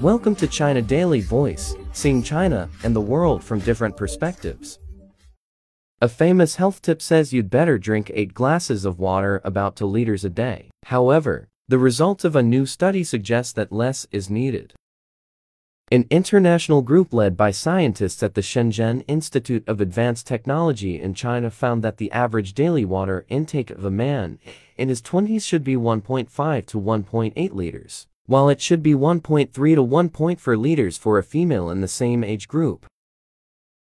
Welcome to China Daily Voice, seeing China and the world from different perspectives. A famous health tip says you'd better drink 8 glasses of water about 2 liters a day. However, the results of a new study suggest that less is needed. An international group led by scientists at the Shenzhen Institute of Advanced Technology in China found that the average daily water intake of a man in his 20s should be 1.5 to 1.8 liters, while it should be 1.3 to 1.4 liters for a female in the same age group.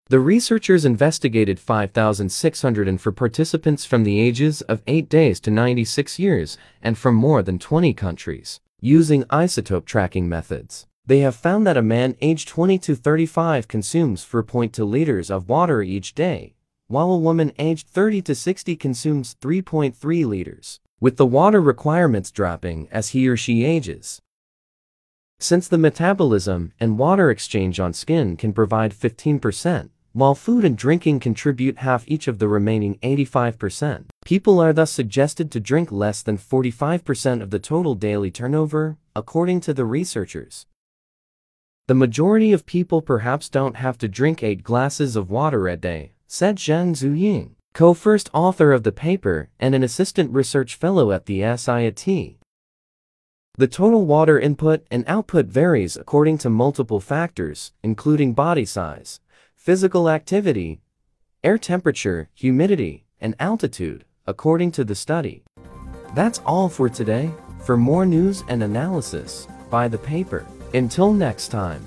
The researchers investigated 5,604 participants from the ages of 8 days to 96 years and from more than 20 countries, using isotope tracking methods. They have found that a man aged 20 to 35 consumes 4.2 liters of water each day, while a woman aged 30 to 60 consumes 3.3 liters, with the water requirements dropping as he or she ages. Since the metabolism and water exchange on skin can provide 15%, while food and drinking contribute half each of the remaining 85%, people are thus suggested to drink less than 45% of the total daily turnover, according to the researchers. The majority of people perhaps don't have to drink 8 glasses of water a day, said Zhang Xueying, co-first author of the paper and an assistant research fellow at the SIAT. The total water input and output varies according to multiple factors, including body size, physical activity, air temperature, humidity, and altitude, according to the study. That's all for today. For more news and analysis, buy the paper. Until next time.